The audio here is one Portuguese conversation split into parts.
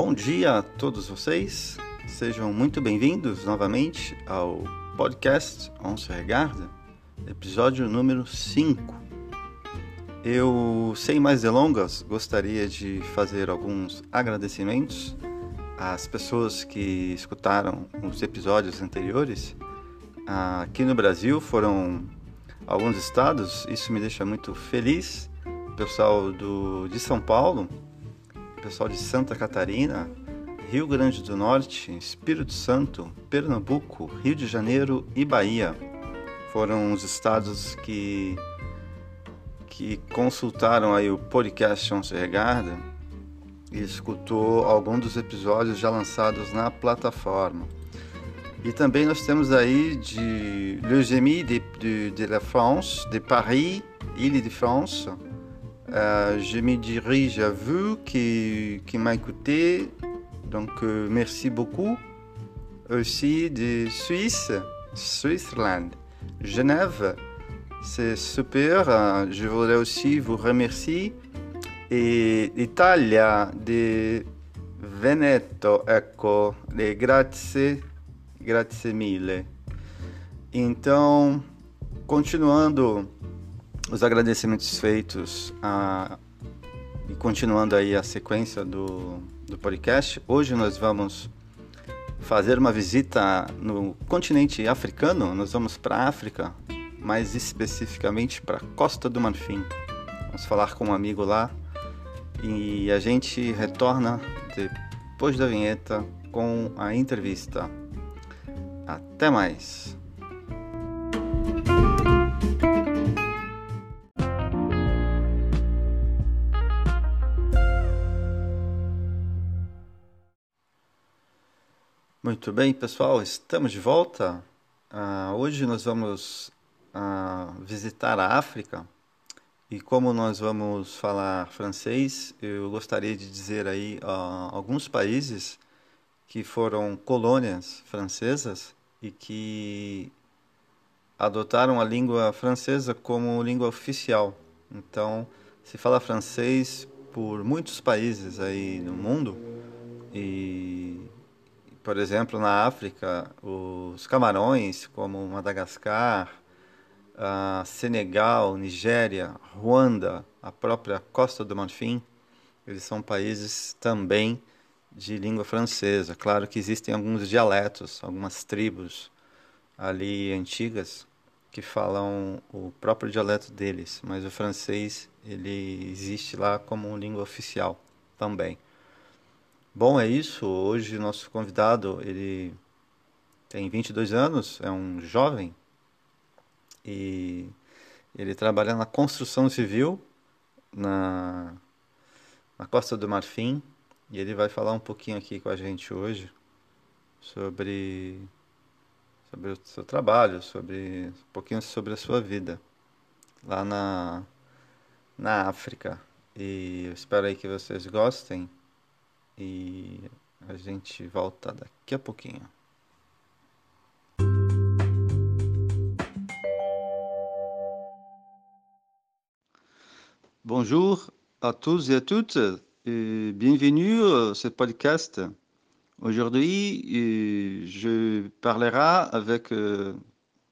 Bom dia a todos vocês, sejam muito bem-vindos novamente ao podcast On se Regarda, episódio número 5. Eu, sem mais delongas, gostaria de fazer alguns agradecimentos às pessoas que escutaram os episódios anteriores. Aqui no Brasil foram alguns estados, isso me deixa muito feliz. O pessoal do, de São Paulo, pessoal de Santa Catarina, Rio Grande do Norte, Espírito Santo, Pernambuco, Rio de Janeiro e Bahia. Foram os estados que, que consultaram aí o podcast On Se Regarda e escutou algum dos episódios já lançados na plataforma. E também nós temos aí de Les Amis de, de, de la France, de Paris, Ile-de-France, euh, je me dirige à vous qui, qui m'a écouté. Donc, euh, merci beaucoup. Aussi de Suisse, Switzerland, Genève. C'est super. Euh, je voudrais aussi vous remercier. Et Italia, de Veneto, ecco, de grazie, grazie mille. Então, continuando os agradecimentos feitos a, e continuando aí a sequência do, do podcast, hoje nós vamos fazer uma visita no continente africano. Nós vamos para a África, mais especificamente para a Costa do Marfim. Vamos falar com um amigo lá e a gente retorna depois da vinheta com a entrevista. Até mais! Muito bem, pessoal, estamos de volta. Uh, hoje nós vamos uh, visitar a África e como nós vamos falar francês, eu gostaria de dizer aí uh, alguns países que foram colônias francesas e que adotaram a língua francesa como língua oficial. Então, se fala francês por muitos países aí no mundo e por exemplo, na África, os camarões, como Madagascar, Senegal, Nigéria, Ruanda, a própria Costa do Marfim, eles são países também de língua francesa. Claro que existem alguns dialetos, algumas tribos ali antigas que falam o próprio dialeto deles, mas o francês ele existe lá como língua oficial também. Bom, é isso. Hoje nosso convidado, ele tem 22 anos, é um jovem e ele trabalha na construção civil na, na Costa do Marfim e ele vai falar um pouquinho aqui com a gente hoje sobre sobre o seu trabalho, sobre um pouquinho sobre a sua vida lá na na África. E eu espero aí que vocês gostem e a gente volta daqui a pouquinho. Bonjour à tous et à toutes et bienvenue à ce podcast. Aujourd'hui, je parlerai avec euh,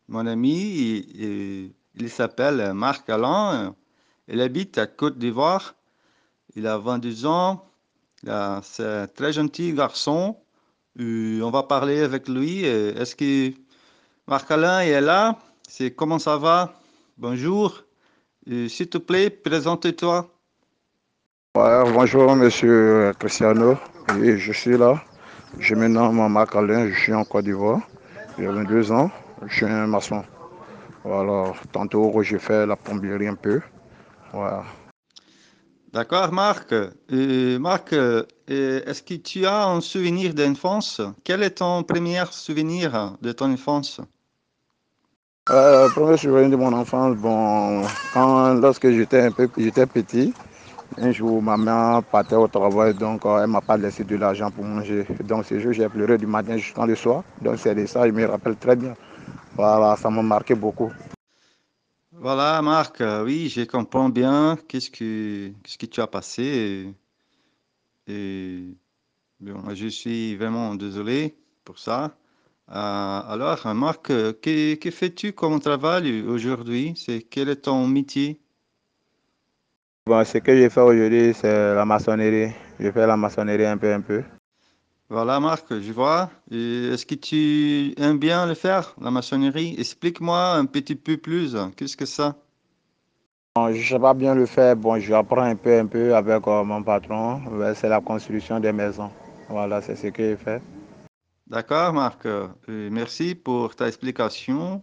mon ami, il s'appelle Marc Alain, il habite à Côte d'Ivoire, il a 22 ans, c'est un très gentil garçon. Euh, on va parler avec lui. Est-ce que Marc-Alain est là? C'est comment ça va? Bonjour. Euh, s'il te plaît, présente-toi. bonjour, monsieur Cristiano. je suis là. Je me nomme Marc-Alain, je suis en Côte d'Ivoire. J'ai 22 ans. Je suis un maçon. Voilà. Tantôt, j'ai fait la plomberie un peu. Voilà. D'accord, Marc. Euh, Marc, euh, est-ce que tu as un souvenir d'enfance? Quel est ton premier souvenir de ton enfance? Euh, Premier souvenir de mon enfance, bon, lorsque j'étais un peu, j'étais petit, un jour ma mère partait au travail, donc euh, elle m'a pas laissé de l'argent pour manger. Donc ce jour j'ai pleuré du matin jusqu'à le soir. Donc c'est de ça, je me rappelle très bien. Voilà, ça m'a marqué beaucoup. Voilà, Marc, euh, oui, je comprends bien qu'est-ce que, tu as passé. Et, Bon, je suis vraiment désolé pour ça. Euh, alors, Marc, euh, que, fais-tu comme travail aujourd'hui? Quel est ton métier? Bon, ce que je fais aujourd'hui, c'est la maçonnerie. Je fais la maçonnerie un peu, un peu. Voilà, Marc, je vois. Est-ce que tu aimes bien le faire, la maçonnerie? Explique-moi un petit peu plus. Qu'est-ce que ça? Bon, je ne sais pas bien le faire. Bon, j'apprends un peu, un peu avec euh, mon patron. C'est la construction des maisons. Voilà, c'est ce que je fais. D'accord, Marc. Euh, merci pour ta explication.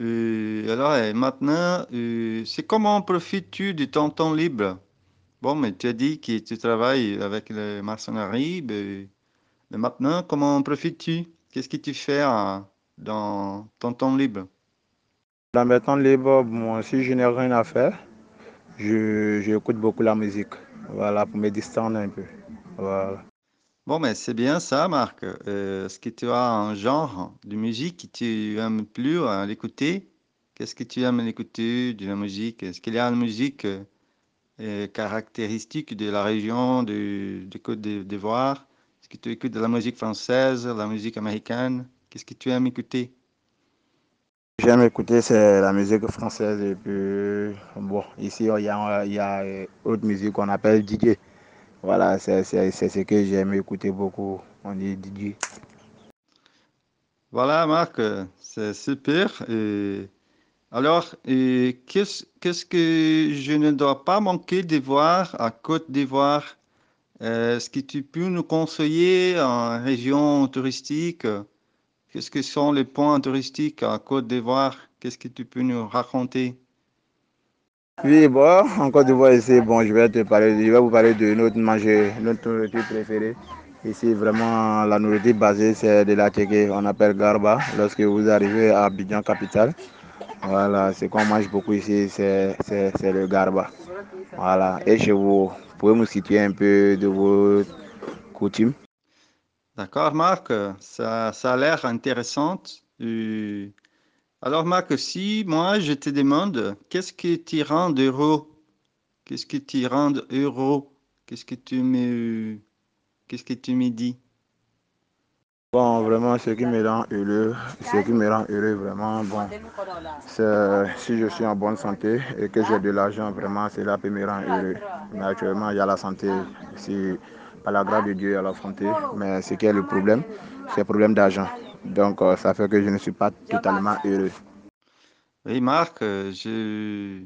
Euh, alors, et maintenant, euh, c'est comment profites-tu de ton temps libre? Bon, mais tu as dit que tu travailles avec la maçonnerie, mais, mais maintenant, comment profites-tu? Qu'est-ce que tu fais hein, dans ton temps libre? Dans mes temps libres, bon, si je n'ai rien à faire, je, j'écoute beaucoup la musique. Voilà, pour me distendre un peu. Voilà. Bon, mais c'est bien ça, Marc. Euh, est-ce que tu as un genre de musique que tu aimes plus à l'écouter? Qu'est-ce que tu aimes écouter de la musique? Est-ce qu'il y a une musique euh, euh, caractéristique de la région de, de Côte d'I- d'Ivoire? Que tu écoutes de la musique française, la musique américaine? Qu'est-ce que tu aimes écouter? J'aime écouter c'est la musique française et puis bon, ici il y a, il y a euh, autre musique qu'on appelle DJ. Voilà, c'est ce que j'aime écouter beaucoup. On dit DJ. Voilà, Marc, c'est super. Et alors, qu'est-ce, qu'est-ce que je ne dois pas manquer de voir à Côte d'Ivoire? Euh, Est-ce que tu peux nous conseiller en région touristique? Qu'est-ce que sont les points touristiques à Côte d'Ivoire? Qu'est-ce que tu peux nous raconter? Oui, bon, en Côte d'Ivoire ici, bon, je vais te parler, je vais vous parler de notre manger, notre nourriture préférée. Ici, vraiment, la nourriture basée, c'est de la tchéké, on appelle garba. Lorsque vous arrivez à Abidjan, capitale, voilà, ce qu'on mange beaucoup ici, c'est le garba. Voilà, et chez vous pouvez me situer un peu de vos coutumes? D'accord, Marc, ça, a l'air intéressant. Alors, Marc, si moi je te demande, qu'est-ce qui te rend heureux? Qu'est-ce qui rend heureux? Qu'est-ce que tu me, qu'est-ce que tu me dis? Bon, vraiment, ce qui me rend heureux, ce qui me rend heureux, vraiment, bon, c'est si je suis en bonne santé et que j'ai de l'argent, vraiment, cela peut me rendre heureux. Mais actuellement, il y a la santé, c'est par la grâce de Dieu, il y a la santé, mais ce qui est le problème, c'est le problème d'argent. Donc, euh, ça fait que je ne suis pas totalement heureux. Oui, Marc, euh, je,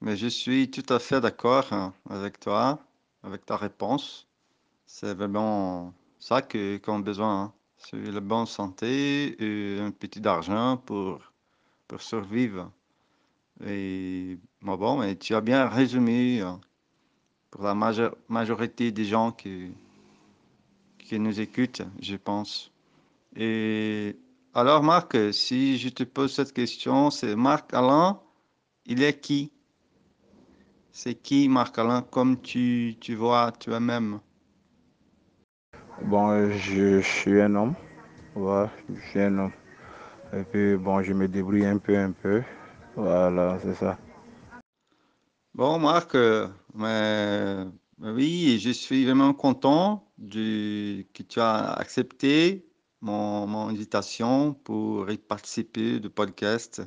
mais je suis tout à fait d'accord hein, avec toi, avec ta réponse. C'est vraiment ça qu'on a besoin, hein. C'est la bonne santé et un petit d'argent pour, pour survivre. Et bon, bon, mais tu as bien résumé hein, pour la majorité des gens qui, qui nous écoutent, je pense. Et alors, Marc, si je te pose cette question, c'est Marc Alain, il est qui? C'est qui Marc Alain, comme tu, tu vois toi-même? Bon, je, suis un homme, voilà, je suis un homme. Et puis, bon, je me débrouille un peu, un peu. Voilà, c'est ça. Bon, Marc, euh, mais, oui, je suis vraiment content du, que tu as accepté mon, mon invitation pour y participer du podcast.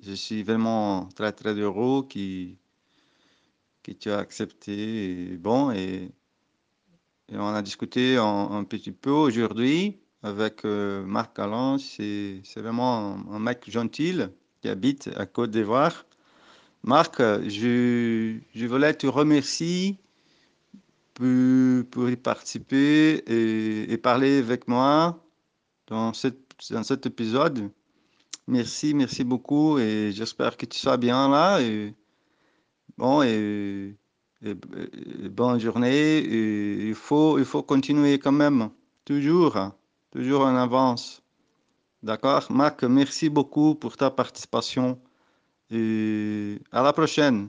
Je suis vraiment très, très heureux que, tu as accepté. Bon, et, et on a discuté un, petit peu aujourd'hui avec euh, Marc Galland. C'est, vraiment un, mec gentil qui habite à Côte d'Ivoire. Marc, je, je voulais te remercier pour, pour y participer et, parler avec moi dans, cette, dans cet épisode. Merci, merci beaucoup et j'espère que tu sois bien là. Bon, et bonne journée. Et il faut, il faut continuer quand même, toujours, toujours en avance. D'accord? Marc, merci beaucoup pour ta participation à la prochaine.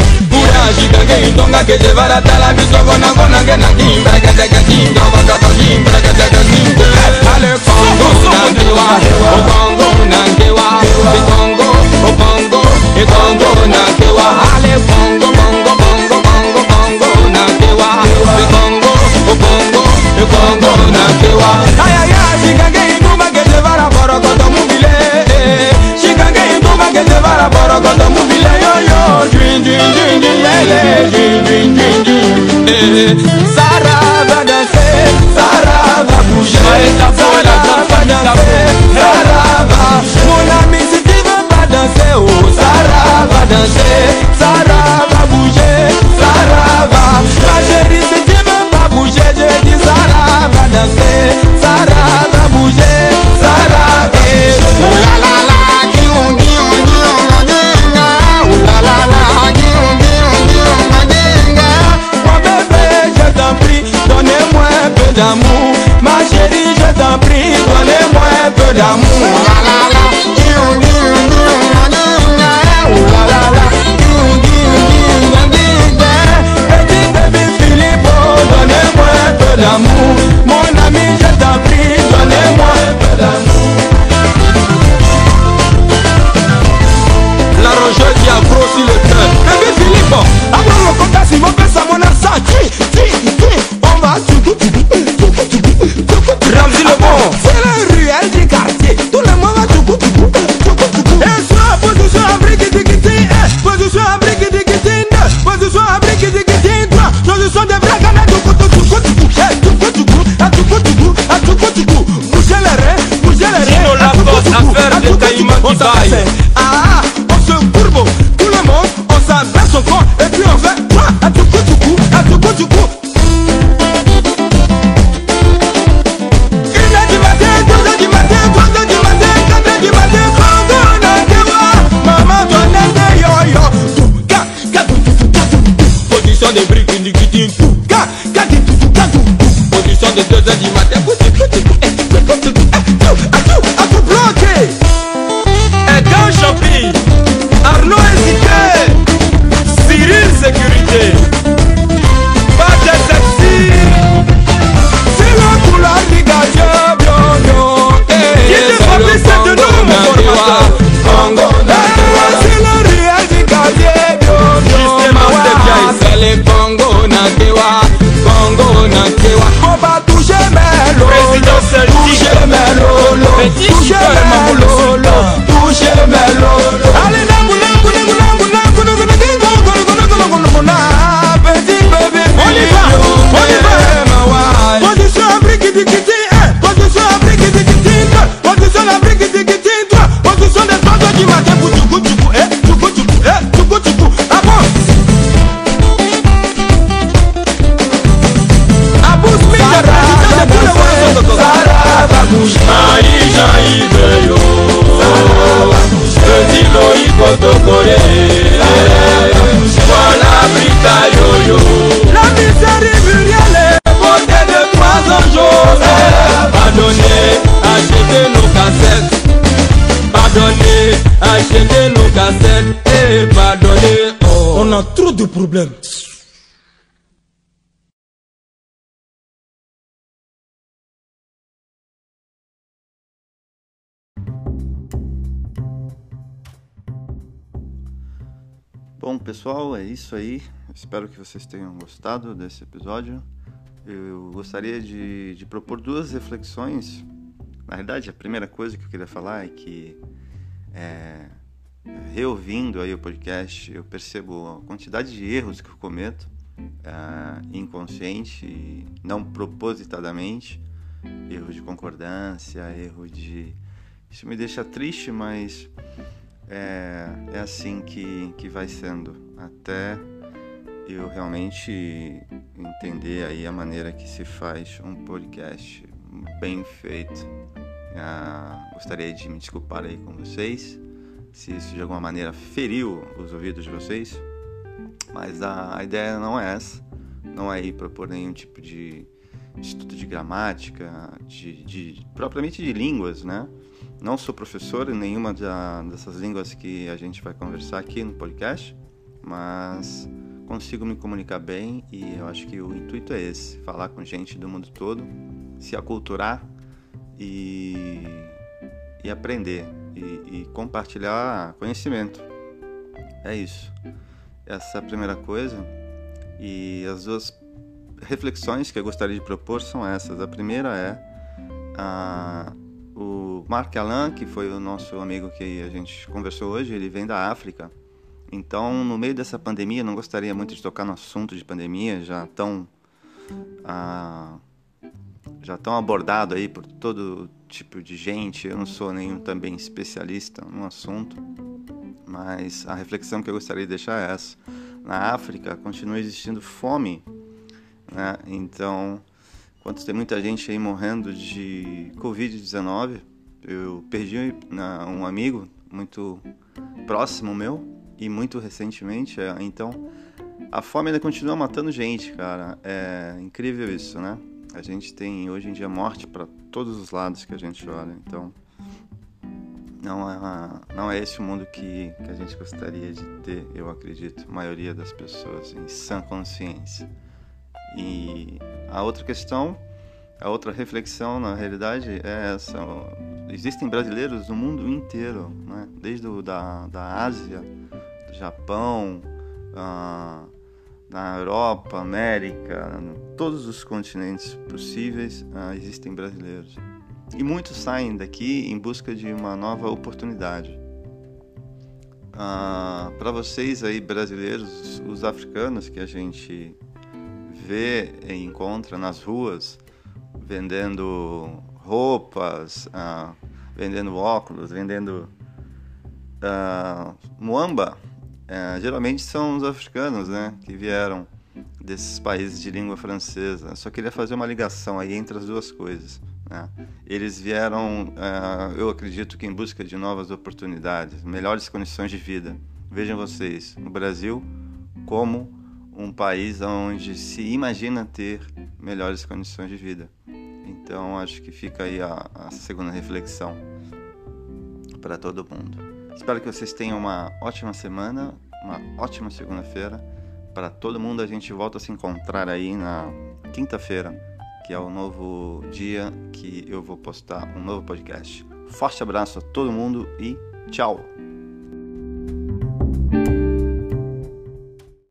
chica que intonga que llevar la visto con agona que te no te dale pongo, pongo, pongo, pongo, pongo. problemas. Bom, pessoal, é isso aí. Espero que vocês tenham gostado desse episódio. Eu gostaria de, de propor duas reflexões. Na verdade, a primeira coisa que eu queria falar é que é, reouvindo aí o podcast, eu percebo a quantidade de erros que eu cometo, eh, inconsciente não propositadamente, erro de concordância, erro de... Isso me deixa triste, mas é, é assim que, que vai sendo, até eu realmente entender aí a maneira que se faz um podcast bem feito. Ah, gostaria de me desculpar aí com vocês se isso de alguma maneira feriu os ouvidos de vocês. Mas a, a ideia não é essa, não é ir propor nenhum tipo de estudo de gramática, de, de, propriamente de línguas, né? Não sou professor em nenhuma da, dessas línguas que a gente vai conversar aqui no podcast, mas consigo me comunicar bem e eu acho que o intuito é esse: falar com gente do mundo todo, se aculturar e, e aprender e, e compartilhar conhecimento. É isso. Essa é a primeira coisa. E as duas reflexões que eu gostaria de propor são essas. A primeira é a, o Marc Alain, que foi o nosso amigo que a gente conversou hoje, ele vem da África. Então, no meio dessa pandemia, não gostaria muito de tocar no assunto de pandemia, já tão ah, já tão abordado aí por todo tipo de gente. Eu não sou nenhum também especialista no assunto, mas a reflexão que eu gostaria de deixar é essa: na África continua existindo fome né? Então, enquanto tem muita gente aí morrendo de Covid-19, eu perdi né, um amigo muito próximo meu e muito recentemente, é, então a fome ainda continua matando gente, cara. É incrível isso, né? A gente tem hoje em dia morte para todos os lados que a gente olha, então não é, não é esse o mundo que, que a gente gostaria de ter, eu acredito, a maioria das pessoas em sã consciência. E a outra questão, a outra reflexão na realidade é essa: existem brasileiros no mundo inteiro, né? desde o, da, da Ásia, do Japão, ah, na Europa, América, todos os continentes possíveis ah, existem brasileiros. E muitos saem daqui em busca de uma nova oportunidade. Ah, Para vocês aí brasileiros, os africanos que a gente vê e encontra nas ruas vendendo roupas, uh, vendendo óculos, vendendo muamba, uh, geralmente são os africanos, né, que vieram desses países de língua francesa. Eu só queria fazer uma ligação aí entre as duas coisas. Né? Eles vieram, uh, eu acredito que em busca de novas oportunidades, melhores condições de vida. Vejam vocês, no Brasil, como um país onde se imagina ter melhores condições de vida. Então acho que fica aí a, a segunda reflexão para todo mundo. Espero que vocês tenham uma ótima semana, uma ótima segunda-feira. Para todo mundo a gente volta a se encontrar aí na quinta-feira, que é o novo dia que eu vou postar um novo podcast. Forte abraço a todo mundo e tchau!